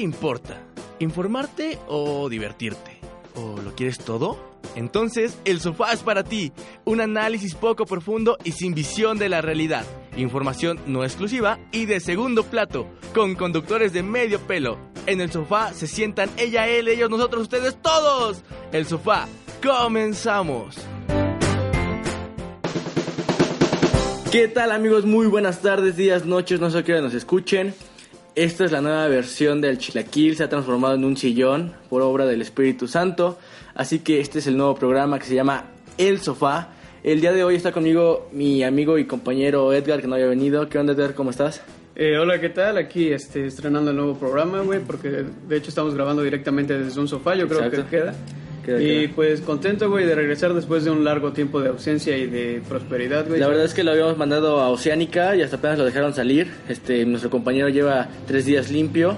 Importa? ¿Informarte o divertirte? ¿O lo quieres todo? Entonces, el sofá es para ti. Un análisis poco profundo y sin visión de la realidad. Información no exclusiva y de segundo plato, con conductores de medio pelo. En el sofá se sientan ella, él, ellos, nosotros, ustedes, todos. El sofá, comenzamos. ¿Qué tal amigos? Muy buenas tardes, días, noches, no sé qué nos escuchen. Esta es la nueva versión del Chilaquil, se ha transformado en un sillón por obra del Espíritu Santo. Así que este es el nuevo programa que se llama El Sofá. El día de hoy está conmigo mi amigo y compañero Edgar, que no había venido. ¿Qué onda, Edgar? ¿Cómo estás? Eh, hola, ¿qué tal? Aquí este, estrenando el nuevo programa, güey, porque de hecho estamos grabando directamente desde un sofá, yo creo Exacto. que queda. Queda, y queda. pues contento, güey, de regresar después de un largo tiempo de ausencia y de prosperidad, güey. La verdad es que lo habíamos mandado a Oceánica y hasta apenas lo dejaron salir. Este, nuestro compañero lleva tres días limpio.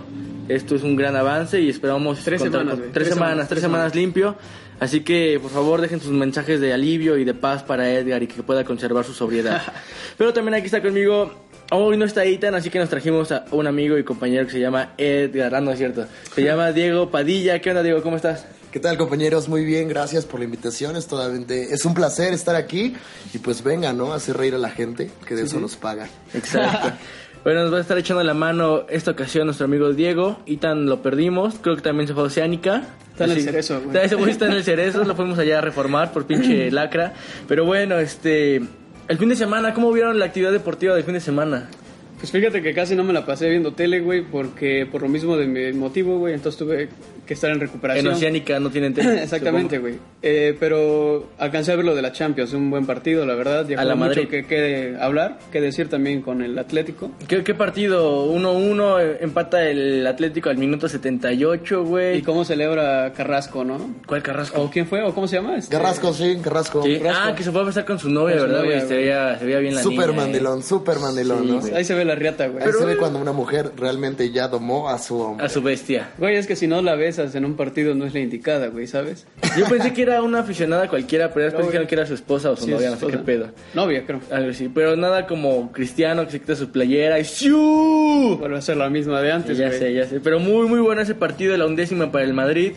Esto es un gran avance y esperamos Tres semanas, con- tres, Tres semanas, semanas, tres tres semanas limpio. Así que por favor dejen sus mensajes de alivio y de paz para Edgar y que pueda conservar su sobriedad. Pero también aquí está conmigo. Hoy no está Ethan, así que nos trajimos a un amigo y compañero que se llama Edgar. Ah, no es cierto. Se llama Diego Padilla. ¿Qué onda, Diego? ¿Cómo estás? ¿Qué tal compañeros? Muy bien, gracias por la invitación. Es, totalmente, es un placer estar aquí y pues venga, ¿no? Hacer reír a la gente, que de eso nos paga. Exacto. Bueno, nos va a estar echando la mano esta ocasión nuestro amigo Diego. Itan lo perdimos, creo que también se fue a Oceánica. Está en el Cerezo, güey. Está- Ese güey está en el cerezo, lo fuimos allá a reformar por pinche lacra. Pero bueno, este. El fin de semana, ¿cómo vieron la actividad deportiva del fin de semana? Pues fíjate que casi no me la pasé viendo tele, güey, porque por lo mismo de mi motivo, güey, entonces tuve que estar en recuperación. En Oceánica no tienen tele. Exactamente, güey. Eh, pero alcancé a ver lo de la Champions, un buen partido, la verdad. Ya A la mucho Madrid. que, que hablar, que decir también con el Atlético. ¿Qué, qué partido? 1-1, eh, empata el Atlético al minuto 78, güey. Y cómo celebra Carrasco, ¿no? ¿Cuál Carrasco? ¿O quién fue? ¿O cómo se llama? Este- Carrasco, sí, Carrasco. Sí. Carrasco. Ah, que se fue a besar con su novia, Con ¿verdad, güey? Se veía, se veía bien la Super niña, eh. mandilón, super mandilón, Sí, ¿no? Ahí se ve la riata, güey. Ahí se ve cuando una mujer realmente ya domó a su hombre. A su bestia. Güey, es que si no la besas en un partido no es la indicada, güey, ¿sabes? Yo pensé que era una aficionada cualquiera, pero después No, dijeron que era su esposa o su Sí, novia, no sé qué pedo. Novia, creo. Algo así, pero nada como cristiano que se quita su playera y ¡siu! Vuelve a ser la misma de antes, ya güey. sé, ya sé. Pero muy, muy bueno ese partido, la undécima para el Madrid.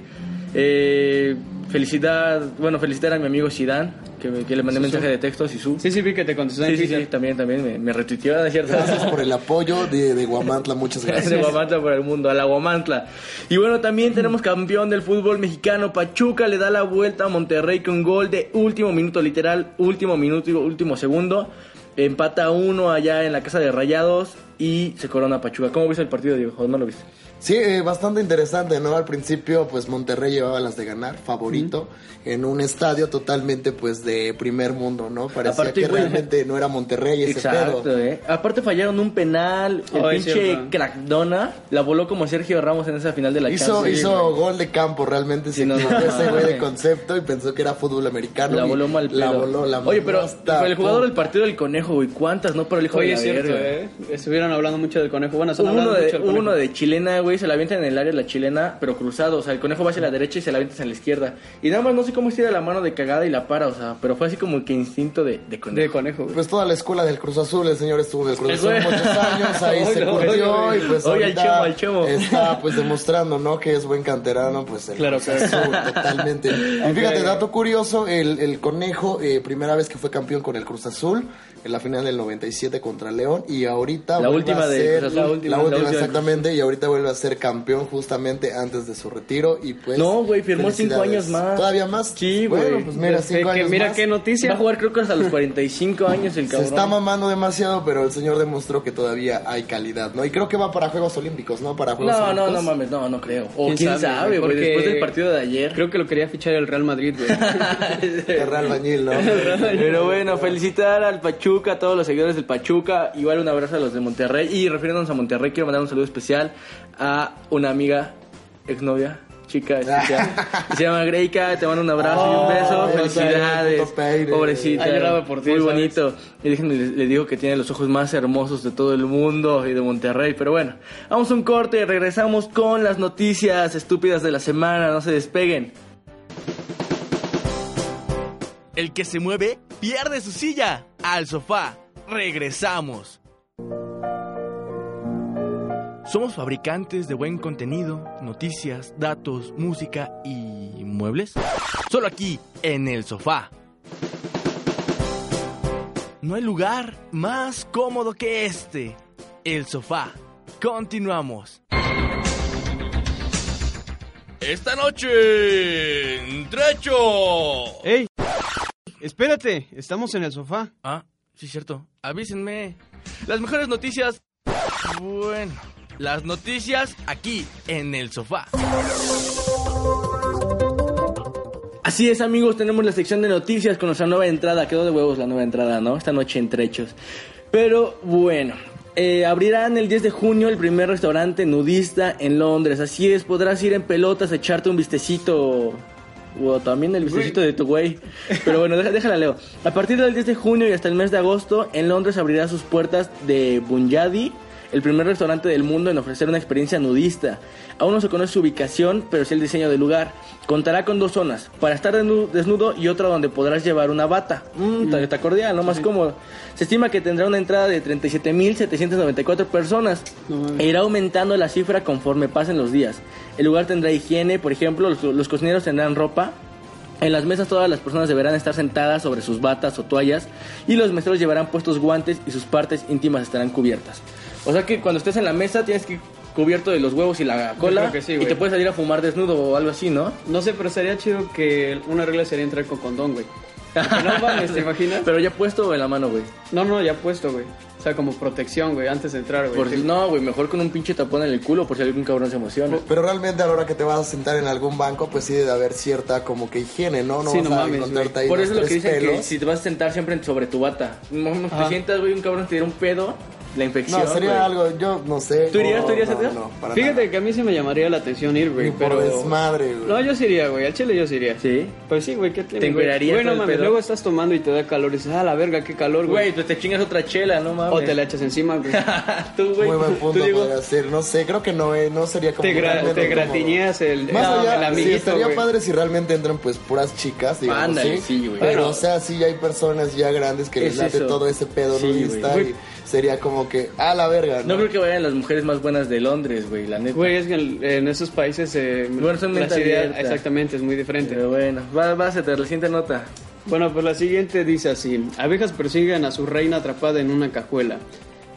Eh, felicidad, bueno, felicitar a mi amigo Zidane, que, me- que le mandé mensaje de texto, Sisu. Sí, sí, vi que te contestó en sí, sí, Twitter. sí, también, también me, me retuiteó, ¿no es cierto? Gracias por el apoyo de, de Guamantla, muchas de gracias. Guamantla por el mundo, a la Guamantla. Y bueno, también tenemos campeón del fútbol mexicano. Pachuca le da la vuelta a Monterrey con gol de último minuto, literal, último minuto y último segundo. Empata uno allá en la casa de Rayados y se corona Pachuca. ¿Cómo viste el partido, Diego? ¿O no lo viste? Sí, eh, bastante interesante, ¿no? Al principio, pues Monterrey llevaba las de ganar, favorito, en un estadio totalmente, pues, de primer mundo, ¿no? Parecía Aparte, que realmente no era Monterrey ese Exacto, pedo. eh. Aparte fallaron un penal. El Oh, es pinche cierto. crackdona la voló como Sergio Ramos en esa final de la Hizo, Champions. hizo gol de campo, realmente Sí, se no, ese güey de concepto y pensó que era fútbol americano. La voló mal La voló, la Oye, pero hasta- el jugador del partido del conejo, güey. ¿Cuántas? No, pero el hijo Oye, de es la cierto, verga. ¿eh? Estuvieron hablando mucho del conejo. Bueno, Hubo uno, de, mucho del conejo. uno de chilena, güey, se la avienta en el área la chilena, pero cruzado. O sea, el conejo va hacia la derecha y se la avientas en la izquierda. Y nada más no sé cómo estira la mano de cagada y la para, o sea, pero fue así como que instinto de, de conejo. De conejo, güey. Pues toda la escuela del Cruz Azul, el señor estuvo en el Cruz Azul güey. muchos años, ahí Oye, se curtió oye. y pues Oye, al chemo, al chemo. está pues demostrando, ¿no? Que es buen canterano, pues el Claro, Cruz claro. Azul, totalmente. Y fíjate, dato curioso, el, el Conejo, eh, primera vez que fue campeón con el Cruz Azul, en la final del 97 contra León, y ahorita La última a de ser, Cruz Azul. la La última, última, la última. exactamente, y ahorita vuelve a ser campeón justamente antes de su retiro, y pues... No, güey, firmó cinco años más. ¿Todavía más? Sí, güey. Bueno, pues mira, cinco que años mira más. qué noticia. Va a jugar creo que hasta los 45 años el Se cabrón. está mamando demasiado, pero el señor demostró que todavía hay calidad, ¿no? Y creo que va para Juegos Olímpicos, ¿no? Para Juegos No, no, Olímpicos. no mames, no, no creo. O ¿Quién quién, sabe, güey? después del partido de ayer. Creo que lo quería fichar el Real Madrid, güey. Terra Albañil, ¿no? Pero bueno, felicitar al Pachuca, a todos los seguidores del Pachuca. Igual un abrazo a los de Monterrey Monterrey. Y refiriéndonos a Monterrey, quiero mandar un saludo especial a una amiga, exnovia, chica especial. se llama Greika, te mando un abrazo y un Oh, beso. Felicidades. peine. Pobrecita. Ha llorado por ti, Muy ¿sabes? bonito. Y déjenme, le, le digo que tiene los ojos más hermosos de todo el mundo y de Monterrey. Pero bueno, vamos a un corte y regresamos con las noticias estúpidas de la semana. No se despeguen. El que se mueve pierde su silla. Al sofá. Regresamos. Somos fabricantes de buen contenido, noticias, datos, música y muebles. Solo aquí, en el sofá. No hay lugar más cómodo que este. El sofá. Continuamos. Esta noche, Trecho. ¡Ey! Espérate, estamos en el sofá. Ah, sí, cierto. Avísenme. Las mejores noticias. Bueno, las noticias aquí en el sofá. Así es, amigos, tenemos la sección de noticias con nuestra nueva entrada. Quedó de huevos la nueva entrada, ¿no? Esta noche en Trechos. Pero bueno, eh, abrirán el 10 de junio el primer restaurante nudista en Londres. Así es, podrás ir en pelotas a echarte un vistecito. O también el vistecito de tu güey. Pero bueno, déjala, Leo. A partir del 10 de junio y hasta el mes de agosto, en Londres abrirá sus puertas de Bunyadi, el primer restaurante del mundo en ofrecer una experiencia nudista. Aún no se conoce su ubicación, pero sí el diseño del lugar. Contará con dos zonas, para estar desnu- desnudo y otra donde podrás llevar una bata. Está- está cordial, ¿no? Más cómodo. Se estima que tendrá una entrada de 37.794 personas No e irá aumentando la cifra conforme pasen los días. El lugar tendrá higiene, por ejemplo, los, los cocineros tendrán ropa. En las mesas todas las personas deberán estar sentadas sobre sus batas o toallas y los meseros llevarán puestos guantes y sus partes íntimas estarán cubiertas. O sea que cuando estés en la mesa tienes que ir cubierto de los huevos y la cola creo que sí, y te puedes salir a fumar desnudo o algo así, ¿no? No sé, pero sería chido que una regla sería entrar con condón, güey. No mames, ¿te imaginas? Pero ya puesto en la mano, güey. No, no, ya puesto, güey. O sea, como protección, güey, antes de entrar, güey. Por si no, güey, mejor con un pinche tapón en el culo por si algún cabrón se emociona. Pero realmente a la hora que te vas a sentar en algún banco, pues sí debe haber cierta como que higiene, ¿no? No Sí, vas no a mames, encontrarte ahí Por eso es lo que tres dicen que pelos. si te vas a sentar siempre sobre tu bata. No, no, te Ajá. sientas, güey, un cabrón te diera un pedo, la infección. No, sería güey. algo, yo no sé. ¿Tú irías, no, tú irías, no, Edgar? no, para Fíjate nada. que a mí sí me llamaría la atención ir, güey, Ni por pero... desmadre, güey. No, yo sí iría, güey. Al chile yo sí iría. Sí. Pues sí, güey, ¿qué ¿Te no todo el mames, luego estás tomando y te da calor y dices, ah, la verga, qué calor, güey. Güey, pues te chingas otra chela, no mames. O te la echas encima, güey. Tú, güey. Muy buen tú, punto podría ser. No sé, creo que no, eh, no sería como Te, gra- te gratiñeas el, Más allá, el sí, estaría güey. padre si realmente entran pues puras chicas, digamos, Ándale, ¿sí? sí, güey. Pero, Bueno. o sea, sí hay personas ya grandes que les Es late todo ese pedo y sería como que, a la verga, ¿no? No creo que vayan las mujeres más buenas de Londres, güey, la neta. Güey, es que en, en esos países... Eh, Bueno, son. Exactamente, es muy diferente. Pero bueno, va, va a ser la siguiente nota. Bueno, pues la siguiente dice así: Abejas persiguen a su reina atrapada en una cajuela.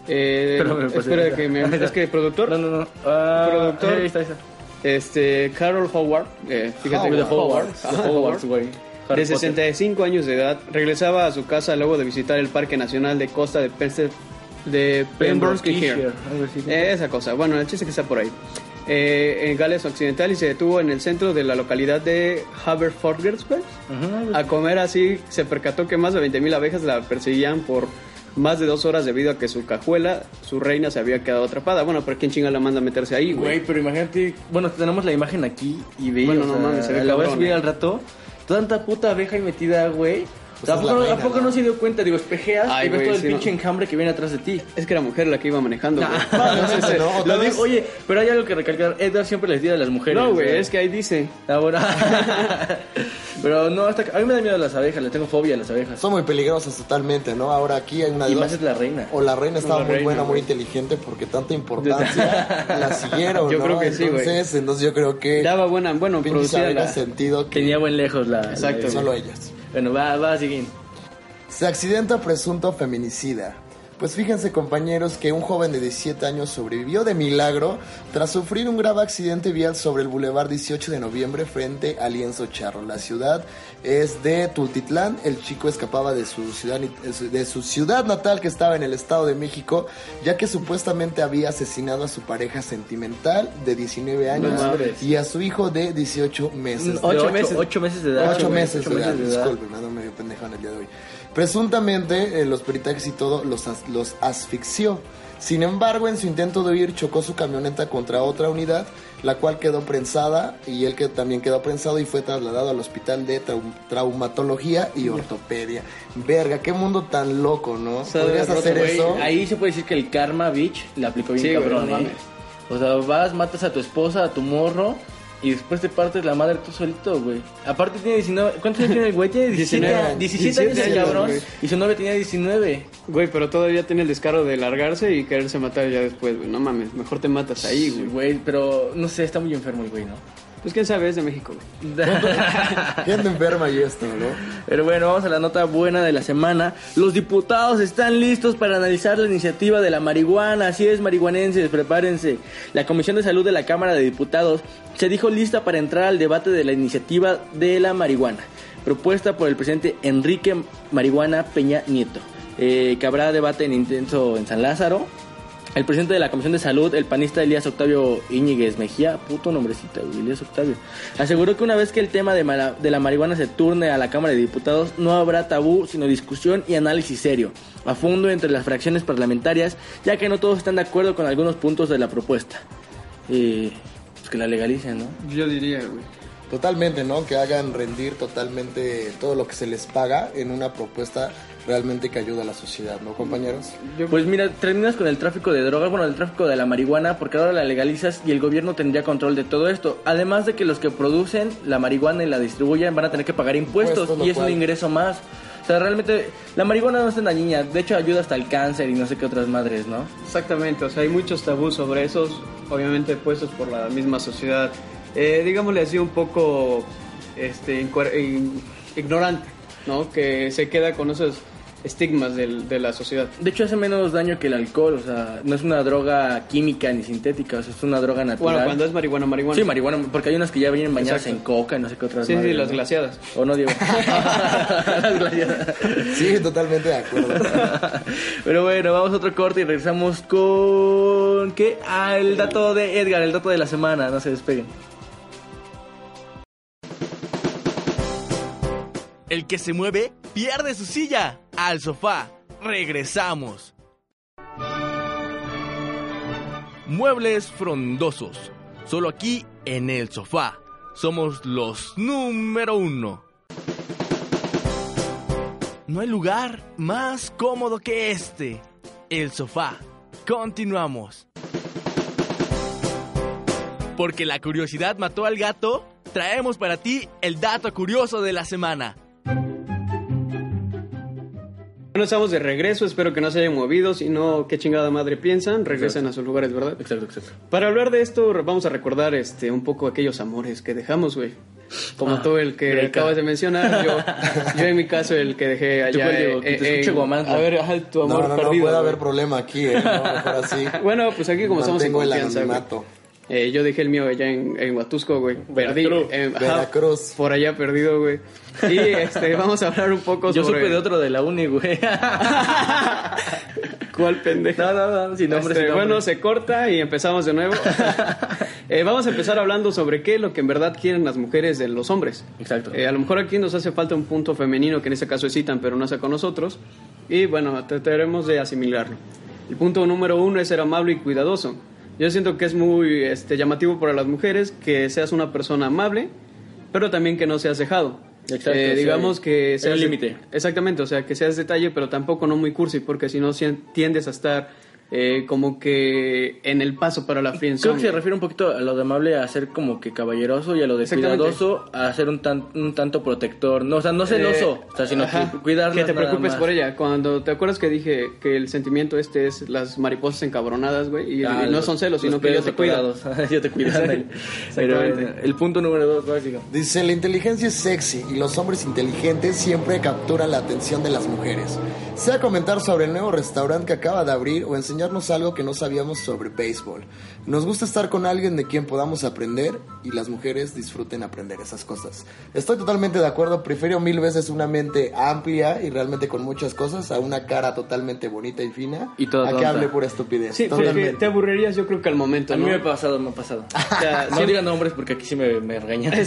Eh, Pero espera que me... Es que productor... No, no, no. Ah, Productor. Ahí está, ahí está. Este, Carol Howard, eh, fíjate De que Hogwarts. Ajá, De Hogwarts, güey. Harry de 65 años de edad, regresaba a su casa luego de visitar el Parque Nacional de Costa de Pembrokeshire. De Pembrokeshire. algo así. Eh, esa cosa. Bueno, el chiste que está por ahí. Eh, en Gales Occidental y se detuvo en el centro de la localidad de Haverfordwest a comer así. Se percató que más de 20.000 abejas la perseguían por más de dos horas debido a que su cajuela, su reina, se había quedado atrapada. Bueno, ¿por quién chinga la manda a meterse ahí, güey? Güey, pero imagínate, bueno, tenemos la imagen aquí y ve, Bueno, no mames, se ve la voy a subir eh. al rato. Tanta puta abeja ahí metida, güey. Pues ¿A poco, no- ¿A reina, poco ¿no? no se dio cuenta? Digo, espejeas Ay, y ves todo el sí, pinche no. enjambre que viene atrás de ti. Es que era mujer la que iba manejando, güey. No, sé, no, o Lo vez- oye, pero hay algo que recalcar. Edward siempre les dice a las mujeres. No, güey, es que ahí dice. Ah, bueno. pero no, hasta que- a mí me da miedo las abejas, le tengo fobia a las abejas. Son muy peligrosas totalmente, ¿no? Ahora aquí hay una Y dos. más es la reina. O la reina estaba La muy reina, buena, muy inteligente porque tanta importancia la siguieron, Yo ¿no? creo que sí, güey. entonces, entonces yo creo que Daba buena, bueno, producía la... sentido que Tenía buen lejos la. la- Exacto. solo ellas. Bueno, va, va, siguiente. Se accidenta presunto feminicida. Pues fíjense compañeros que un joven de 17 años sobrevivió de milagro tras sufrir un grave accidente vial sobre el Boulevard 18 de noviembre frente a Lienzo Charro. La ciudad es de Tultitlán. El chico escapaba de su ciudad de su ciudad natal que estaba en el Estado de México, ya que supuestamente había asesinado a su pareja sentimental de 19 años mames. y a su hijo de 18 meses. De Ocho ocho meses. Ocho meses de edad. Ocho güey, meses, meses de edad. disculpe, me ando medio pendejo en el día de hoy. Presuntamente, eh, los peritajes y todo los, as- los asfixió. Sin embargo, en su intento de huir, chocó su camioneta contra otra unidad, la cual quedó prensada y él que también quedó prensado y fue trasladado al hospital de trau- traumatología y ortopedia. Verga, qué mundo tan loco, ¿no? sea, ¿Podrías roto, hacer eso? Ahí se puede decir que el karma, bitch, le aplicó bien Sí, güey, cabrón, no ¿eh? mames. O sea, vas, matas a tu esposa, a tu morro, y después te partes la madre tú solito, güey. Aparte tiene 19... ¿Cuántos años tiene el güey? Tiene 17, 19. 17 años el 17 cabrón. güey. Y su novia tenía 19. Güey, pero todavía tiene el descaro de largarse y quererse matar ya después, güey. No mames, mejor te matas ahí, güey. Güey, pero no sé, está muy enfermo el güey, ¿no? Pues quién sabe, es de México, güey. Gente enferma y esto, ¿no? Pero bueno, vamos a la nota buena de la semana. Los diputados están listos para analizar la iniciativa de la marihuana. Así es, marihuanenses, prepárense. La Comisión de Salud de la Cámara de Diputados se dijo lista para entrar al debate de la iniciativa de la marihuana, propuesta por el presidente Enrique Marihuana Peña Nieto, eh, que habrá debate en intenso en San Lázaro. El presidente de la Comisión de Salud, el panista Elías Octavio Íñiguez Mejía, puto nombrecito, güey, Elías Octavio, aseguró que una vez que el tema de, mala- de la marihuana se turne a la Cámara de Diputados, no habrá tabú, sino discusión y análisis serio, a fondo entre las fracciones parlamentarias, ya que no todos están de acuerdo con algunos puntos de la propuesta. Eh, pues que la legalicen, ¿no? Yo diría, güey. Totalmente, ¿no? Que hagan rendir totalmente todo lo que se les paga en una propuesta realmente que ayuda a la sociedad, ¿no, compañeros? Pues mira, terminas con el tráfico de drogas, bueno, el tráfico de la marihuana, porque ahora la legalizas y el gobierno tendría control de todo esto. Además de que los que producen la marihuana y la distribuyen van a tener que pagar impuestos, y es cual- un ingreso más. O sea, realmente la marihuana no es tan dañina, de hecho ayuda hasta el cáncer y no sé qué otras madres, ¿no? Exactamente, o sea, hay muchos tabús sobre esos, obviamente puestos por la misma sociedad. Eh, digámosle así un poco este, incuer- in- ignorante, ¿no? Que se queda con esos estigmas del- de la sociedad. De hecho hace menos daño que el alcohol, o sea, no es una droga química ni sintética, o sea, es una droga natural. Bueno, cuando es marihuana, marihuana. Sí, marihuana, porque hay unas que ya vienen bañadas Exacto. en coca y no sé qué otras Sí, sí, madres, las ¿no? glaciadas. ¿O no, Diego? las glaciadas. Sí, totalmente de acuerdo. Pero bueno, vamos a otro corte y regresamos con... ¿Qué? Ah, el dato de Edgar, el dato de la semana, no se despeguen. Que se mueve pierde su silla. Al sofá. Regresamos. Muebles frondosos. Solo aquí en el sofá. Somos los número uno. No hay lugar más cómodo que este. El sofá. Continuamos. Porque la curiosidad mató al gato, traemos para ti el dato curioso de la semana. Bueno, estamos de regreso, espero que no se hayan movido, si no, qué chingada madre piensan, regresen a sus lugares, ¿verdad? Exacto, exacto. Para hablar de esto, vamos a recordar este un poco aquellos amores que dejamos, güey. Como Ah, tú, el que Greca. acabas de mencionar, yo, yo en mi caso, el que dejé allá. Diego? Que te escuche Guamantla. A ver, ajá, tu amor no, no, no perdido. puede haber problema aquí, ¿eh? No, mejor así. Bueno, pues aquí como estamos en Mantengo el confianza, anonimato. Eh, yo dejé el mío allá en, en Huatusco, güey. Perdí. Veracruz. eh, ajá, Veracruz. Por allá perdido, güey. Y este, vamos a hablar un poco Yo sobre... supe de otro de la uni, güey. ¿Cuál pendejo? no, no, no, sin nombre, Este, sin nombre. bueno, se corta y empezamos de nuevo. Eh, vamos a empezar hablando sobre qué es lo que en verdad quieren las mujeres de los hombres. Exacto. Eh, a lo mejor aquí nos hace falta un punto femenino, que en este caso es Citan, pero no está con nosotros. Y bueno, trataremos de asimilarlo. El punto número uno es ser amable y cuidadoso. Yo siento que es muy este, llamativo para las mujeres que seas una persona amable, pero también que no seas dejado. Exacto, Eh, digamos que seas límite. Exactamente, o sea, que seas detalle, pero tampoco no muy cursi, porque si no tiendes a estar eh, como que en el paso para la Creo friendzone. que se refiere un poquito a lo de amable a ser como que caballeroso y a lo de cuidadoso a ser un, tan, un tanto protector. No, o sea, no celoso, Eh, o sea, sino ajá, que cuidarla. Que te preocupes por ella. Cuando te acuerdas que dije que el sentimiento este es las mariposas encabronadas, güey, y, Ah, y no son celos, sino que yo te cuido. yo te cuido. Pero Exactamente. bueno, el punto número dos, ¿cuál digo? Dice, la inteligencia es sexy y los hombres inteligentes siempre capturan la atención de las mujeres. Sea comentar sobre el nuevo restaurante que acaba de abrir o enseñarnos algo que no sabíamos sobre béisbol. Nos gusta estar con alguien de quien podamos aprender y las mujeres disfruten aprender esas cosas. Estoy totalmente de acuerdo, prefiero mil veces una mente amplia y realmente con muchas cosas a una cara totalmente bonita y fina Y toda a que tonta. hable pura estupidez. Sí, porque totalmente. te aburrirías yo creo que al momento, A mí me ha pasado, me ha pasado. sea, no digan nombres porque aquí sí me, me regañan.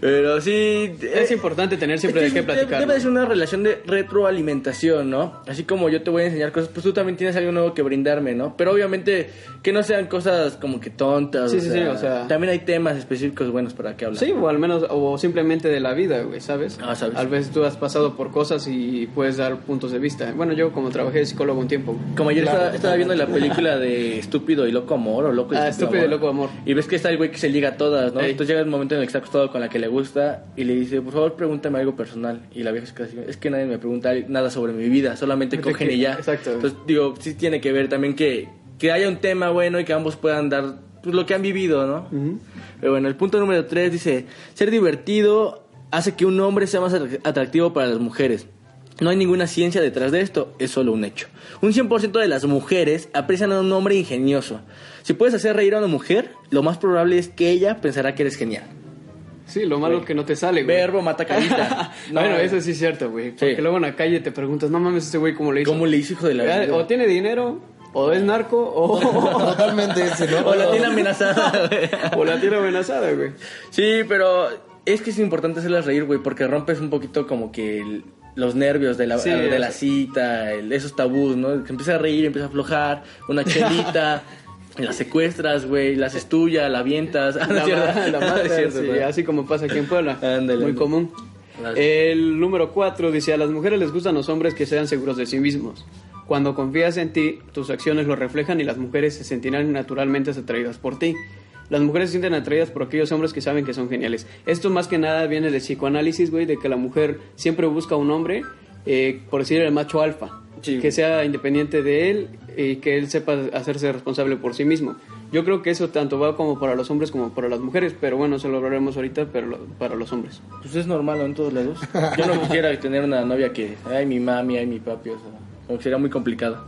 Pero sí... Es eh, importante tener siempre Es de que qué platicar. Debe de ser una relación de retroalimentación, ¿no? Así como yo te voy a enseñar cosas pues tú también tienes algo nuevo que brindarme, ¿no? Pero obviamente que no sean cosas como que tontas. Sí, sí, sí, o sea- También hay temas específicos buenos para que hablar. Sí, o al menos, o simplemente de la vida, güey, ¿sabes? Ah, ¿sabes? A veces tú has pasado por cosas y puedes dar puntos de vista. Bueno, yo como trabajé de psicólogo un tiempo. Como ayer Claro, estaba, estaba viendo la película de Estúpido y Loco Amor o Loco y Ah, Estúpido y Loco Amor. Y ves que está el güey que se liga a todas, ¿no? Ey. Entonces llega el momento en el que está acostado con la que le gusta y le dice, por favor, pregúntame algo personal. Y la vieja es que nadie me pregunta nada sobre mi vida, solamente cogen y ya. exacto. Entonces digo, sí tiene que ver también que, que haya un tema bueno y que ambos puedan dar pues, lo que han vivido, ¿no? Pero bueno, el punto número tres dice, ser divertido hace que un hombre sea más atrac- atractivo para las mujeres. No hay ninguna ciencia detrás de esto, es solo un hecho. Un 100% de las mujeres aprecian a un hombre ingenioso. Si puedes hacer reír a una mujer, lo más probable es que ella pensará que eres genial. Sí, lo malo que no te sale, güey. Verbo mata carita. No, bueno, eso sí es cierto, güey. Porque Sí. luego en la calle te preguntas, no mames, ese güey cómo le hizo. ¿Cómo le hizo hijo de la verga? O tiene dinero, o es narco, o, Totalmente ese, ¿no? O la tiene amenazada, güey. o la tiene amenazada, güey. Sí, pero es que es importante hacerlas reír, güey, porque rompes un poquito como que el- los nervios de la, Sí, de la cita, el- esos tabús, ¿no? Que empieza a reír, empieza a aflojar, una chelita, la secuestras, güey, la haces tuya, la avientas. La, la No, matas, es cierto, sí, así como pasa aquí en Puebla. Ándale, Muy ándale. común. Las- El número 4 dice, a las mujeres les gustan los hombres que sean seguros de sí mismos. Cuando confías en ti, tus acciones lo reflejan y las mujeres se sentirán naturalmente atraídas por ti. Las mujeres se sienten atraídas por aquellos hombres que saben que son geniales. Esto más que nada viene de psicoanálisis, güey, de que la mujer siempre busca un hombre, eh, por decir el macho alfa, Sí. que sea independiente de él y que él sepa hacerse responsable por sí mismo. Yo creo que eso tanto va como para los hombres como para las mujeres, pero bueno, eso lo hablaremos ahorita, pero lo- para los hombres. Pues es normal, ¿no? En todos lados. Yo no quisiera tener una novia que, ay, mi mami, ay, mi papi, o sea, sería muy complicado.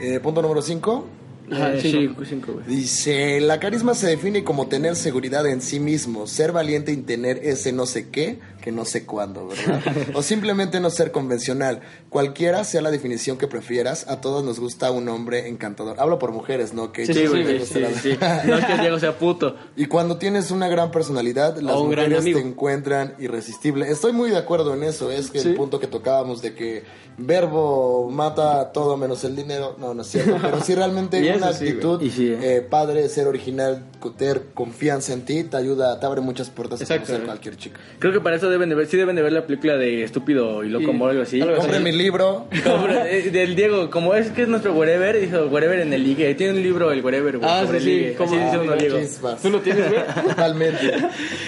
Eh, punto número 5. Ajá, Eh, cinco. sí, cinco. Dice, la carisma se define como tener seguridad en sí mismo, ser valiente y tener ese no sé qué, que no sé cuándo, ¿verdad? o simplemente no ser convencional. Cualquiera sea la definición que prefieras, a todos nos gusta un hombre encantador. Hablo por mujeres, ¿no? Que Sí, Sí, sí, güey, sí. No es que Diego sea puto. Y cuando tienes una gran personalidad, las mujeres te encuentran irresistible. Estoy muy de acuerdo en eso. Es que Sí. el punto que tocábamos de que verbo mata todo menos el dinero. No, no es cierto. Pero sí realmente Y una actitud Y sí, eh, padre, ser original, tener confianza en ti, te ayuda, te abre muchas puertas a Exacto, conocer güey. cualquier chica. Creo que para eso deben de ver, sí deben de ver la película de Estúpido y Loco Sí, Amor, algo así. Compre mi libro. Eh, del Diego, como es que es nuestro wherever, dijo wherever en el ligue. Tiene un libro, el wherever, güey, Ah, sobre sí, el sí, ligue. ¿cómo? Así dice Ah, uno, mira, Diego. Chispas. ¿Tú lo tienes, güey? Totalmente.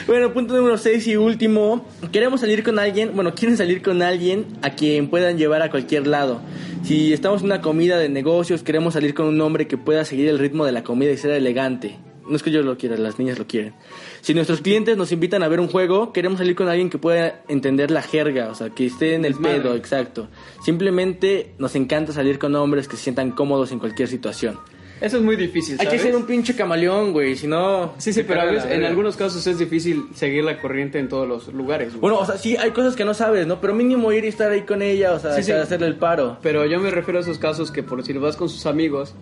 Bueno, punto número 6 y último. Queremos salir con alguien, bueno, quieren salir con alguien a quien puedan llevar a cualquier lado. Si estamos en una comida de negocios, queremos salir con un hombre que pueda seguir el ritmo de la comida y ser elegante. No es que yo lo quiera, las niñas lo quieren. Si nuestros clientes nos invitan a ver un juego, queremos salir con alguien que pueda entender la jerga, o sea, que esté en el Desmadre. pedo, exacto. Simplemente nos encanta salir con hombres que se sientan cómodos en cualquier situación. Eso es muy difícil, Hay que ¿sabes? ser un pinche camaleón, güey, si no... Sí, sí, pero a veces, en algunos casos es difícil seguir la corriente en todos los lugares. güey. Bueno, o sea, sí, hay cosas que no sabes, ¿no? Pero mínimo ir y estar ahí con ella, o sea, Sí, sí. hacerle el paro. Pero yo me refiero a esos casos que por decir vas con sus amigos.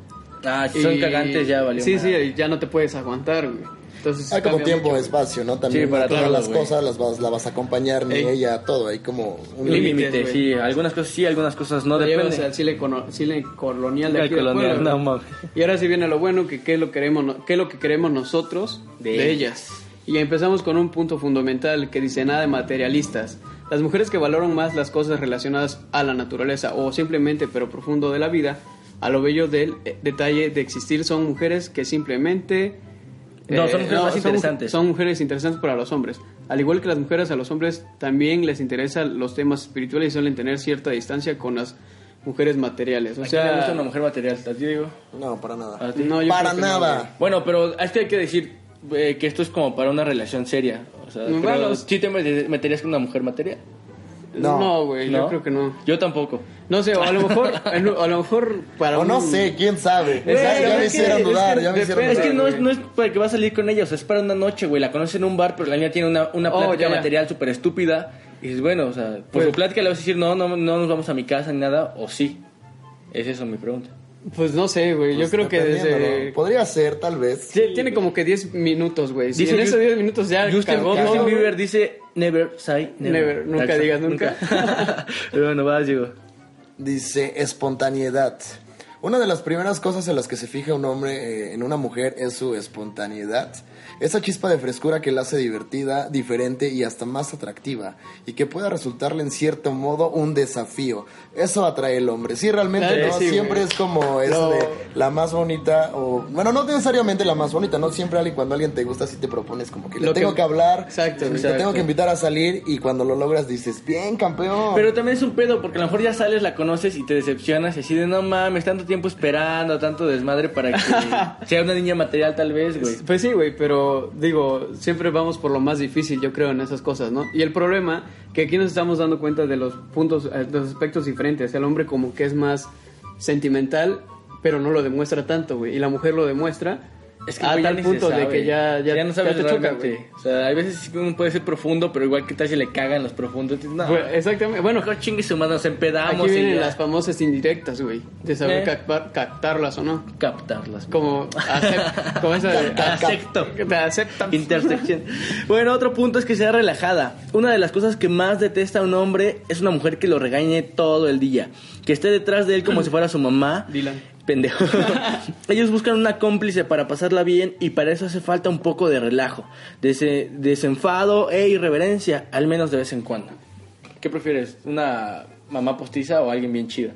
Ah, si son y- cagantes ya, valió. Sí, madre. sí, y ya no te puedes aguantar, güey. Entonces, Hay como tiempo, mucho, espacio, ¿no? También Sí, para todas las güey. cosas las vas, la vas a acompañar, ni Ey. ella, todo. Hay como un límite, sí. Algunas cosas sí, algunas cosas no, Te llevas depende. al Chile, cono- Chile colonial de aquí del colonial, pueblo, no, mames. Y ahora sí viene lo bueno, que qué es lo, queremos, qué es lo que queremos nosotros De de, ellas. Y empezamos con un punto fundamental que dice nada de materialistas. Las mujeres que valoran más las cosas relacionadas a la naturaleza o simplemente pero profundo de la vida, a lo bello del eh, detalle de existir, son mujeres que simplemente... No, son mujeres más interesantes. Son mujeres interesantes para los hombres. Al igual que las mujeres, a los hombres también les interesan los temas espirituales y suelen tener cierta distancia con las mujeres materiales. O ¿A quién le sea, gusta una mujer material? ¿A ti digo? No, para nada. ¿A ti? No, yo para no, nada. Bueno, pero es que hay que decir eh, que esto es como para una relación seria. O sea, Bueno, pero es- ¿sí te met- meterías con una mujer material? No. No, güey, ¿No? yo creo que no. Yo tampoco. No sé, o a lo mejor, a lo mejor para O no sé, quién sabe. Güey, ya ya es me que- hicieron es dudar, que ya me hicieron Es que dudar. no es, güey. no es para que va a salir con ella, o sea, es para una noche, güey. La conoces en un bar, pero la niña tiene una, una Oh, plática ya, ya. material súper estúpida. Y dices, bueno, o sea, por Pues- su plática le vas a decir, no, no, no nos vamos a mi casa ni nada, o sí. Es eso mi pregunta. Pues no sé, güey, Pues yo creo que desde... ¿no? Podría ser, tal vez. Sí, tiene como que 10 minutos, güey. Si en esos Just- 10 minutos ya Justin, Bieber dice, never say never. Never, nunca Exacto, digas nunca. pero bueno, vas, digo. Dice espontaneidad. Una de las primeras cosas en las que se fija un hombre eh, en una mujer es su espontaneidad. Esa chispa de frescura que la hace divertida, diferente y hasta más atractiva. Y que pueda resultarle en cierto modo un desafío. Eso atrae el hombre. Sí, realmente, ¿no? sí, Siempre güey. es como este, la más bonita o... Bueno, no necesariamente la más bonita, ¿no? Siempre alguien, cuando alguien te gusta, sí te propones como que le Lo que- tengo que, hablar. Exacto, Te exacto. tengo que invitar a salir y cuando lo logras dices, bien, campeón. Pero también es un pedo, porque a lo mejor ya sales, la conoces y te decepcionas y así de no mames, tanto tiempo esperando, tanto desmadre para que sea una niña material tal vez, güey. Pues sí, güey, pero digo, siempre vamos por lo más difícil, yo creo, en esas cosas, ¿no? Y el problema, que aquí nos estamos dando cuenta de los puntos, eh, de los aspectos diferentes. El hombre como que es más sentimental, pero no lo demuestra tanto, güey. Y la mujer lo demuestra Es que a güey, ya tal punto de que ya, ya, no sabes ya te choca, realmente. güey. O sea, hay veces que uno puede ser profundo, pero igual que tal si le cagan los profundos. No, exactamente, bueno, mejor chingue su mano, nos empedamos aquí y vienen ya. las famosas indirectas, güey, de saber Eh. captar- captarlas o no. captarlas. Como, acep- como esa de... Acepto. Te aceptan. Intersección. Bueno, otro punto es que sea relajada. Una de las cosas que más detesta un hombre es una mujer que lo regañe todo el día. Que esté detrás de él como si fuera su mamá. Dylan. Pendejo. Ellos buscan una cómplice para pasarla bien y para eso hace falta un poco de relajo, dese- desenfado e irreverencia, al menos de vez en cuando. ¿Qué prefieres? ¿Una mamá postiza o alguien bien chida?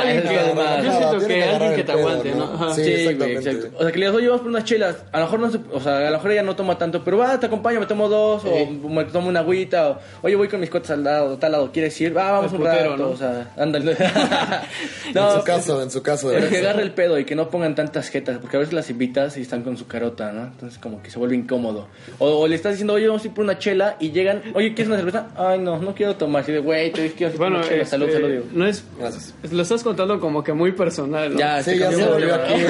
Alguien Ah, que- eso es más- yo siento que alguien que te pedo, aguante, ¿no? Ajá. Sí, Sí, exactamente. exacto. O sea, que le digas, oye, vamos por unas chelas. A lo mejor no se, o sea, a lo mejor ella no toma tanto, pero va, te acompaño, me tomo dos, o me tomo una agüita, o oye, voy con mis cotas al lado, tal lado, ¿quieres ir? Va, vamos El un putero, rato, ¿no? o sea, ándale. en su caso, en su caso. Pero que agarre el pedo y que no pongan tantas jetas, porque a veces las invitas y están con su carota, ¿no? Entonces como que se vuelve incómodo. O, o le estás diciendo, oye, vamos a ir por una chela y llegan, oye, ¿quieres una cerveza? Ay, no, no quiero tomar. Así de, güey, te dije que Bueno, una chela. salud, este, salud, digo. no es... Gracias. Lo estás contando como que muy personal, ¿no? Ya, Sí, ya se volvió aquí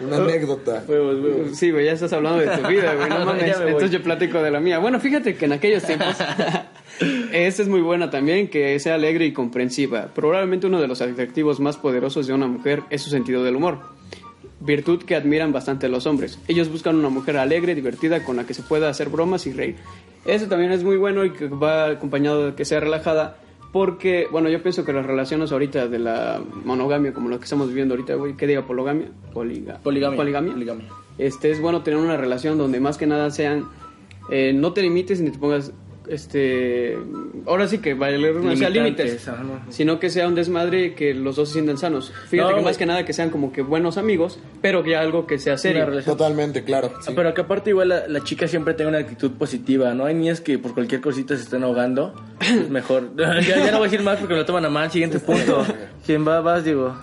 una anécdota. Huevos, huevos. Sí, güey, ya estás hablando de tu vida, güey, no mames. Entonces yo platico de la mía. Bueno, fíjate que en aquellos tiempos... Esta es muy buena también, que sea alegre y comprensiva. Probablemente uno de los atractivos más poderosos de una mujer es su sentido del humor. Virtud que admiran bastante los hombres. Ellos buscan una mujer alegre, divertida, con la que se pueda hacer bromas y reír. Eso también es muy bueno y que va acompañado de que sea relajada. Porque, bueno, yo pienso que las relaciones ahorita de la monogamia, como lo que estamos viviendo ahorita, güey, ¿qué diga poligamia? Poliga- Poligamia. Poligamia. Poligamia. Este, es bueno tener una relación donde más que nada sean, eh, no te limites ni te pongas, este, ahora sí que vale, o sea, límites, no. sino que sea un desmadre que los dos se sientan sanos. Fíjate No, que más que nada que sean como que buenos amigos, pero que algo que sea serio. Totalmente, claro. Ah, Pero que aparte igual la, la chica siempre tenga una actitud positiva, ¿no? Hay niñas que por cualquier cosita se están ahogando. Es mejor. ya, ya no voy a decir más porque me lo toman a mal. Siguiente punto. ¿Quién va? Vas, digo.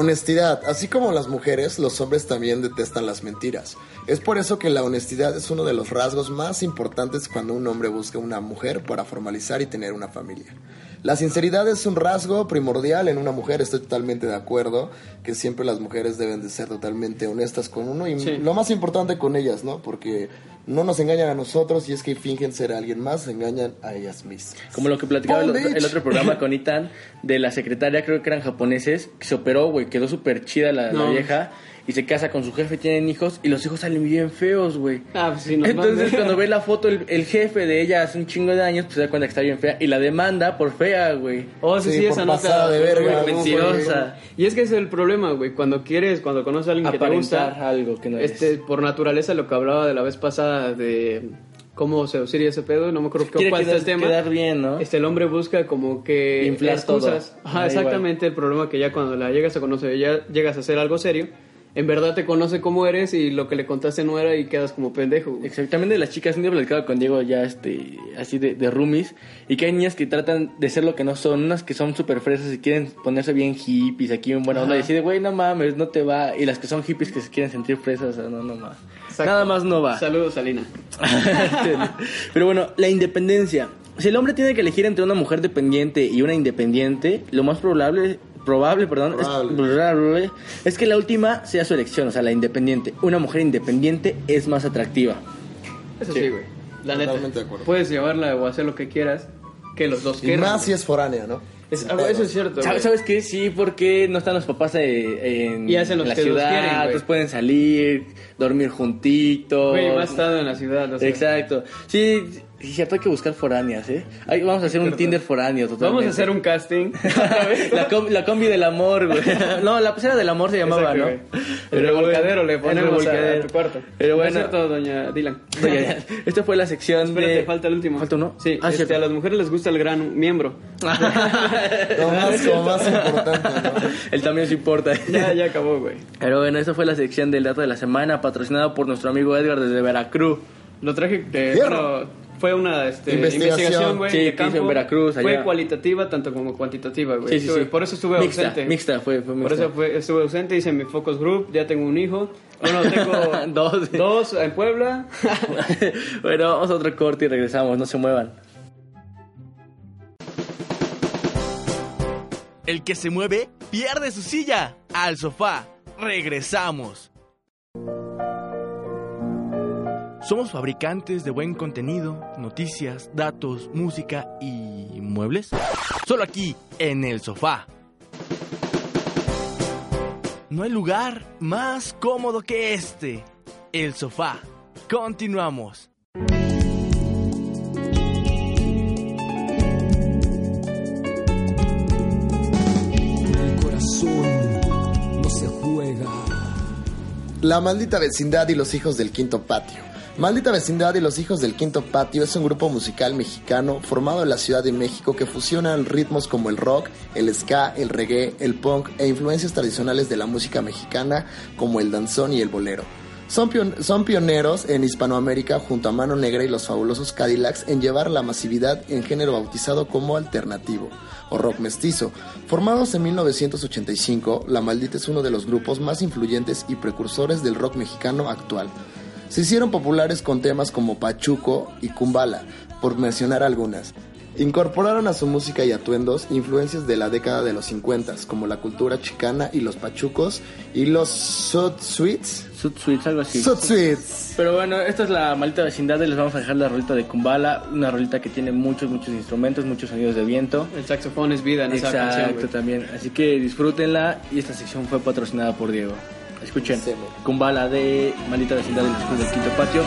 Honestidad. Así como las mujeres, los hombres también detestan las mentiras. Es por eso que la honestidad es uno de los rasgos más importantes cuando un hombre busca una mujer para formalizar y tener una familia. La sinceridad es un rasgo primordial en una mujer, estoy totalmente de acuerdo, que siempre las mujeres deben de ser totalmente honestas con uno y Sí. lo más importante con ellas, ¿no? Porque no nos engañan a nosotros y es que fingen ser alguien más, se engañan a ellas mismas. Como lo que platicaba el, el otro programa con Itan, de la secretaria, creo que eran japoneses, que se operó, güey, quedó súper chida la, la No. vieja, y se casa con su jefe, tienen hijos, y los hijos salen bien feos, güey. Ah, pues sí, nos Entonces, cuando ve la foto, el, el jefe de ella hace un chingo de años, pues se da cuenta que está bien fea, y la demanda por fea, güey. Oh, sí, Sí, sí, esa nota. de verga, ¿no? Mentirosa. Y es que ese es el problema, güey. Cuando quieres, cuando conoces a alguien que te Aparentar gusta, algo que no es. este, por naturaleza, lo que hablaba de la vez pasada de cómo seducir y ese pedo, no me acuerdo Quiere cuál es el tema. quedar bien, ¿no? Este, el hombre busca como que Inflar excusas. todo. Ajá, Da exactamente. El problema que ya cuando la llegas a conocer, ya llegas a hacer algo serio, en verdad te conoce cómo eres y lo que le contaste no era y quedas como pendejo. güey. Exactamente, las chicas, un día platicaba con Diego ya este, así de, de roomies, y que hay niñas que tratan de ser lo que no son, unas que son súper fresas y quieren ponerse bien hippies, aquí en buena onda, y Ajá. así de, güey, no mames, no te va, y las que son hippies que se quieren sentir fresas, o sea, no, no más. Exacto. Nada más no va. Saludos, Alina. Pero bueno, la independencia. Si el hombre tiene que elegir entre una mujer dependiente y una independiente, lo más probable, probable, perdón, es- Probable. es que la última sea su elección, o sea, la independiente. Una mujer independiente es más atractiva. Eso sí, güey. La neta. Totalmente de acuerdo. Puedes llevarla o hacer lo que quieras, que los dos Y quieran. más si es foránea, ¿no? Es- eso es cierto. ¿Sabes. ¿Sabes qué? Sí, porque no están los papás eh, en, Y hacen lo en la que los ciudad, quieren, güey. entonces pueden salir, dormir juntitos. Güey, más estado en la ciudad. o sea. Exacto. Sí, Sí, cierto, hay que buscar foráneas, ¿eh? Ay, vamos a hacer un Tinder foráneo totalmente. Vamos a hacer un casting. la, com- la combi del amor, güey. No, la pecera del amor se llamaba, Exacto, ¿no? El revolcadero le el ponemos a- tu cuarto. Pero No bueno, es cierto, doña Dylan. Oye, esta fue la sección Espérate, de... falta el último. ¿Falta uno? Sí, Ah, este, a las mujeres les gusta el gran miembro. Lo más, lo más importante, ¿no? Él también se importa. ya, ya acabó, güey. Pero bueno, esa fue la sección del dato de la semana, patrocinada por nuestro amigo Edgar desde Veracruz. Lo traje, bueno, fue una este, Investigación. güey, Sí, de campo. en Veracruz, allá. Fue cualitativa tanto como cuantitativa, güey. Sí, sí, sí. Por eso estuve Mixta, ausente. mixta, fue- fue Por mixta. eso fue, estuve ausente, hice mi focus group, ya tengo un hijo. Bueno, tengo Dos. dos en Puebla. bueno, vamos a otro corte y regresamos, no se muevan. El que se mueve pierde su silla. Al sofá. Regresamos. Somos fabricantes de buen contenido, noticias, datos, música y muebles. Solo aquí, en el sofá. No hay lugar más cómodo que este. El sofá. Continuamos. El corazón no se juega. La maldita vecindad y los hijos del quinto patio. Maldita vecindad y los hijos del quinto patio es un grupo musical mexicano formado en la Ciudad de México que fusionan ritmos como el rock, el ska, el reggae, el punk e influencias tradicionales de la música mexicana como el danzón y el bolero. Son, son pioneros en Hispanoamérica junto a Mano Negra y los fabulosos Cadillacs en llevar la masividad en género bautizado como alternativo o rock mestizo. Formados en 1985, La Maldita es uno de los grupos más influyentes y precursores del rock mexicano actual. Se hicieron populares con temas como Pachuco y Kumbala, por mencionar algunas. Incorporaron a su música y atuendos influencias de la década de los 50, como la cultura chicana y los pachucos y los Sud Sweets. Sud Sweets, algo así. Sud Sweets. Pero bueno, esta es la maldita vecindad y les vamos a dejar la rolita de Kumbala, una rolita que tiene muchos, muchos instrumentos, muchos sonidos de viento. El saxofón es vida en esa canción, Exacto, también. Así que disfrútenla y esta sección fue patrocinada por Diego. Escuchen. Kumbala de Maldita Vecindad de los Hijos del Quinto Patio.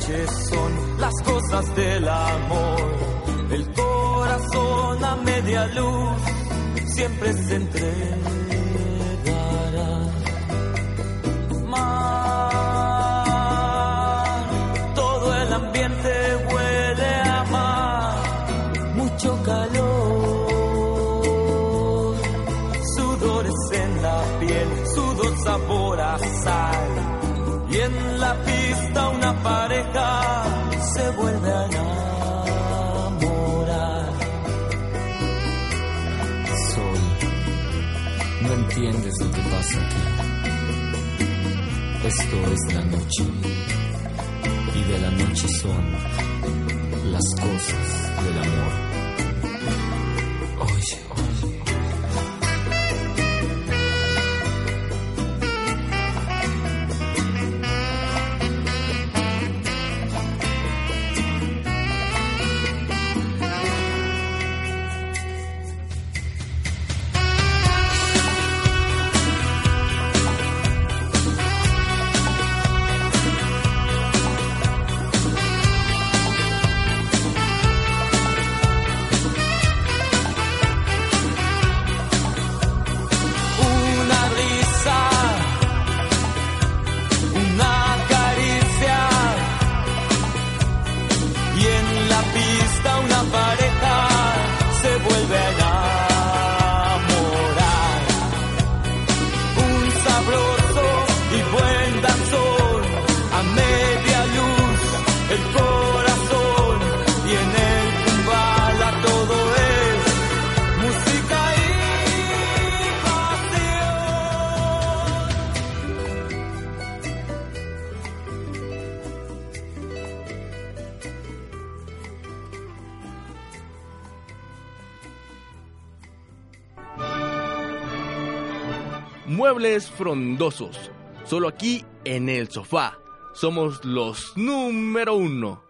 Son las cosas del amor. El corazón a media luz siempre se entregará. Pasa. Esto es la noche. Y de la noche son las cosas del amor. Muebles frondosos. Solo aquí en el sofá. Somos los número uno.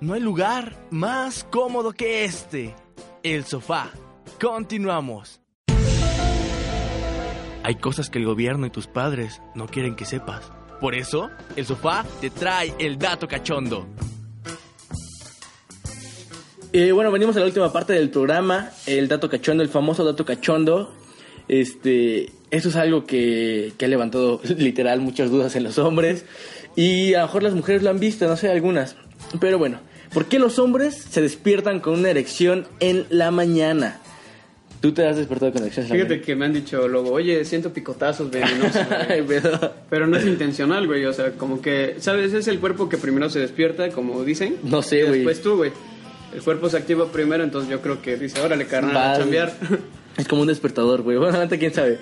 No hay lugar más cómodo que este. El sofá. Continuamos. Hay cosas que el gobierno y tus padres no quieren que sepas. Por eso, el sofá te trae el dato cachondo. Eh, bueno, venimos a la última parte del programa, el dato cachondo, el famoso dato cachondo. Este, eso es algo que, que ha levantado literal muchas dudas en los hombres y a lo mejor las mujeres lo han visto, no sé, algunas. Pero bueno, ¿por qué los hombres se despiertan con una erección en la mañana? ¿Tú te has despertado con la Fíjate mañana? que me han dicho luego, oye, siento picotazos venenosos, pero- Pero no es intencional, güey. O sea, como que, ¿sabes? Es el cuerpo que primero se despierta, como dicen. No sé, güey. Después tú, güey. El cuerpo se activa primero, entonces yo creo que dice, órale, carnal, a Vas. chambear. Es como un despertador, güey. Bueno, quién sabe.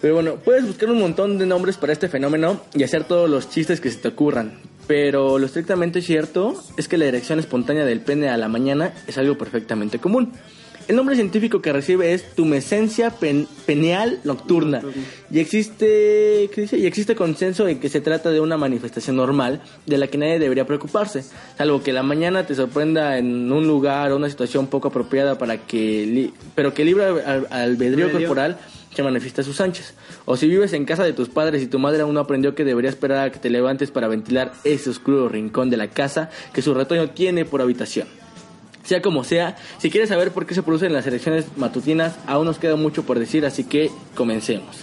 Pero bueno, puedes buscar un montón de nombres para este fenómeno y hacer todos los chistes que se te ocurran. Pero lo estrictamente cierto es que la erección espontánea del pene a la mañana es algo perfectamente común. El nombre científico que recibe es tumescencia pen- peneal nocturna. Y existe, ¿qué dice? Y existe consenso en que se trata de una manifestación normal de la que nadie debería preocuparse, salvo que la mañana te sorprenda en un lugar o una situación poco apropiada para que, li- pero que libre al- al albedrío Albedrío. corporal se manifiesta a sus anchas. O si vives en casa de tus padres y tu madre aún no aprendió que debería esperar a que te levantes para ventilar ese oscuro rincón de la casa que su retoño tiene por habitación. Sea como sea, si quieres saber por qué se producen las erecciones matutinas, aún nos queda mucho por decir, así que comencemos.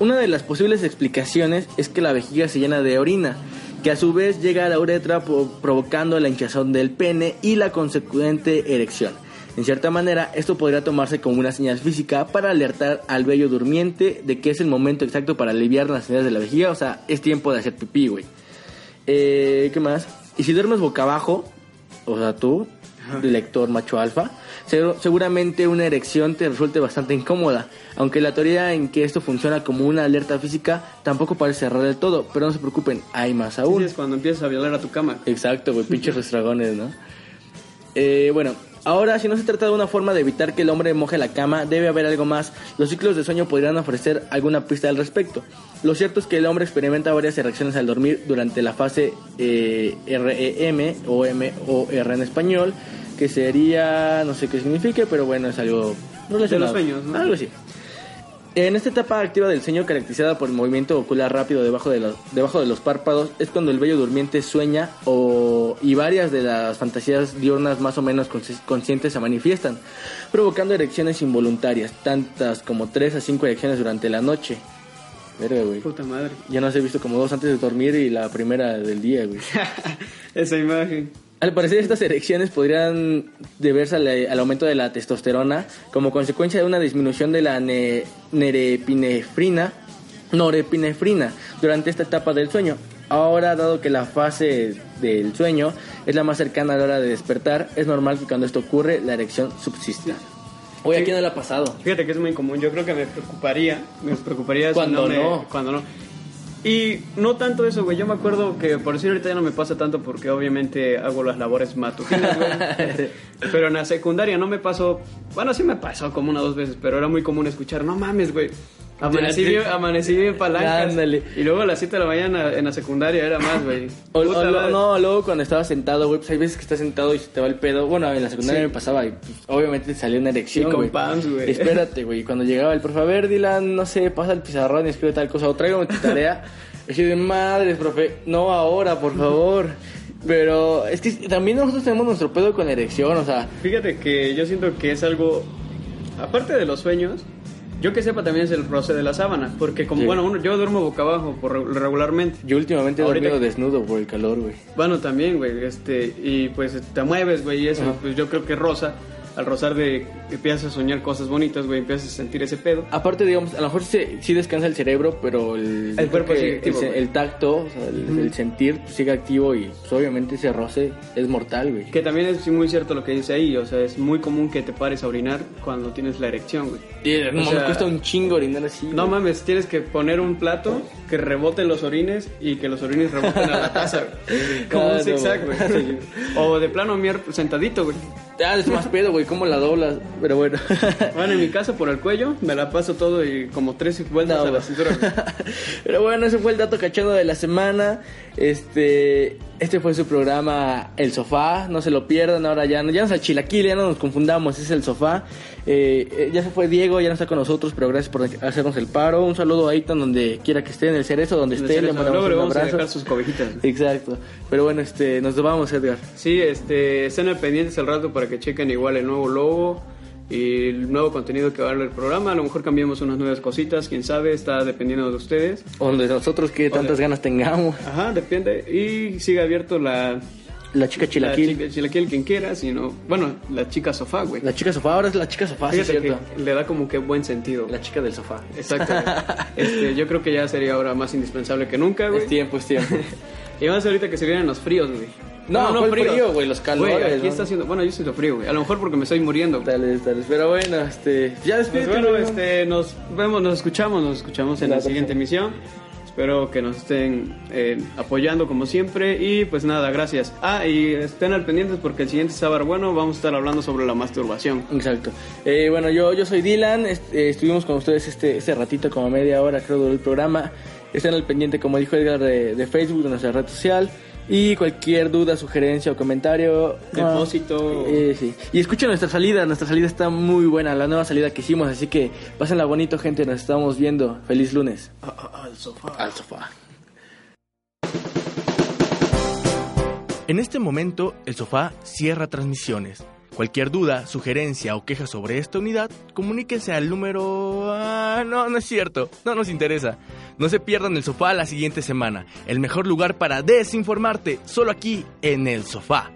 Una de las posibles explicaciones es que la vejiga se llena de orina, que a su vez llega a la uretra provocando la hinchazón del pene y la consecuente erección. En cierta manera, esto podría tomarse como una señal física para alertar al vello durmiente de que es el momento exacto para aliviar las señales de la vejiga, o sea, es tiempo de hacer pipí, güey. Eh, ¿Qué más? Y si duermes boca abajo, o sea, tú, lector macho alfa, se- seguramente una erección te resulte bastante incómoda. Aunque la teoría en que esto funciona como una alerta física tampoco parece cerrar del todo, pero no se preocupen, hay más aún. Es cuando empiezas a violar a tu cama. Exacto, güey, pinches restragones, ¿no? Eh, bueno, ahora, si no se trata de una forma de evitar que el hombre moje la cama, debe haber algo más. Los ciclos de sueño podrían ofrecer alguna pista al respecto. Lo cierto es que el hombre experimenta varias reacciones al dormir durante la fase eh, REM o M o R en español, que sería, no sé qué signifique, pero bueno, es algo relacionado. sueños, ¿no? Algo así. En esta etapa activa del sueño caracterizada por el movimiento ocular rápido debajo de los, debajo de los párpados es cuando el vello durmiente sueña o, y varias de las fantasías diurnas más o menos consci- conscientes se manifiestan, provocando erecciones involuntarias, tantas como 3 a 5 erecciones durante la noche. Verga, güey. Puta madre. Ya no he visto como dos antes de dormir y la primera del día, güey. Esa imagen. Al parecer estas erecciones podrían deberse al, al aumento de la testosterona como consecuencia de una disminución de la ne- nerepinefrina, norepinefrina durante esta etapa del sueño. Ahora, dado que la fase del sueño es la más cercana a la hora de despertar, es normal que cuando esto ocurre la erección subsista. Oye, ¿a quién no le ha pasado? Fíjate que es muy común. Yo creo que me preocuparía. Me preocuparía si Cuando me- no. Cuando no. Y no tanto eso, güey. Yo me acuerdo que por decir ahorita ya no me pasa tanto porque obviamente hago las labores matutinas, güey. pero en la secundaria no me pasó. Bueno, sí me pasó como una o dos veces, pero era muy común escuchar, no mames, güey. Amanecí bien, amanecí bien palancas. Ándale. Y luego a las 7 de la mañana en la secundaria era más, güey. O, Puta o lo- madre. no, luego cuando estaba sentado, güey, pues hay veces que estás sentado y se te va el pedo. Bueno, en la secundaria Sí. me pasaba y pues, obviamente te salía una erección, Y con güey. güey. Espérate, güey. Cuando llegaba el profe, a ver, Dylan, no sé, pasa el pizarrón y escribe tal cosa o tráigame tu tarea. Yo de madres, profe, no ahora, por favor. Pero es que también nosotros tenemos nuestro pedo con erección, o sea, Fíjate que yo siento que es algo, aparte de los sueños, yo que sepa también es el roce de la sábana, porque como, Sí. bueno, uno- yo duermo boca abajo por re- regularmente. yo últimamente he Ahorita- dormido desnudo por el calor, güey. Bueno, también, güey, este, y pues te mueves, güey, y eso, Ajá. pues yo creo que rosa, al rozar de, empiezas a soñar cosas bonitas, güey, empiezas a sentir ese pedo. Aparte, digamos, a lo mejor sí, sí descansa el cerebro, pero el, El cuerpo sigue activo, el, tacto, o sea, el, el sentir pues, sigue activo y pues, obviamente ese roce es mortal, güey. Que también es muy cierto lo que dice ahí, o sea, es muy común que te pares a orinar cuando tienes la erección, güey. No, O me sea, cuesta un chingo orinar así. No güey. mames, tienes que poner un plato que rebote los orines y que los orines reboten a la taza, güey. Como Ah, un no, zigzag, güey. güey. O de plano mier sentadito, güey. Ah, es más pedo, güey, ¿cómo la doblas? Pero bueno. Bueno, en mi caso, por el cuello, me la paso todo y como tres vueltas No, a la cintura. Pero bueno, ese fue el dato cachando de la semana. Este, este fue su programa El Sofá. No se lo pierdan. Ahora ya, no- ya no es el chilaquil, ya no nos confundamos. Es el Sofá. Eh, eh, ya se fue Diego, ya no está con nosotros, pero gracias por hacernos el paro. Un saludo a Aiton donde quiera que esté, en el cerezo, donde esté. Le mandamos un vamos a abrazo. dejar sus cobejitas. Exacto. Pero bueno, este, nos vamos, Edgar. Sí, este, estén al pendientes al rato para que chequen igual el nuevo logo el nuevo contenido que va a dar el programa. A lo mejor cambiamos unas nuevas cositas, quién sabe, está dependiendo de ustedes. O de nosotros que tantas ganas tengamos. Ajá, depende. Y sigue abierto la... La chica chilaquil. La chica chilaquil, quien quiera, sino... Bueno, la chica sofá, güey. La chica sofá, ahora es la chica sofá, sí, es cierto. le da como que buen sentido. La chica del sofá. Exacto. este, yo creo que ya sería ahora más indispensable que nunca, güey. Es tiempo, es tiempo. Y más ahorita que se vienen los fríos, güey. No, no frío, güey, los calores, Güey, aquí ¿no? está haciendo... Bueno, yo siento frío, güey. A lo mejor porque me estoy muriendo. Tal vez, tal vez. Pero bueno, este. Ya Pues despídete. bueno, Luis. este, nos vemos, nos escuchamos, nos escuchamos en la La siguiente emisión. Espero que nos estén eh, apoyando como siempre y pues nada, gracias. Ah, y estén al pendientes porque el siguiente sábado, bueno, vamos a estar hablando sobre la masturbación. Exacto. Eh, bueno, yo, yo soy Dylan. est- eh, estuvimos con ustedes este, este ratito, como media hora, creo, del programa. Estén al pendiente, como dijo Edgar, de, de Facebook, de nuestra red social. Y cualquier duda, sugerencia o comentario. ah, Depósito. eh, sí. Y escuchen nuestra salida. Nuestra salida está muy buena, la nueva salida que hicimos. Así que pásenla bonito, gente. Nos estamos viendo. Feliz lunes. Al sofá. Al sofá. En este momento, el sofá cierra transmisiones. Cualquier duda, sugerencia o queja sobre esta unidad, comuníquense al número... Ah, no, no es cierto, no nos interesa. No se pierdan el sofá la siguiente semana, el mejor lugar para desinformarte, solo aquí en el sofá.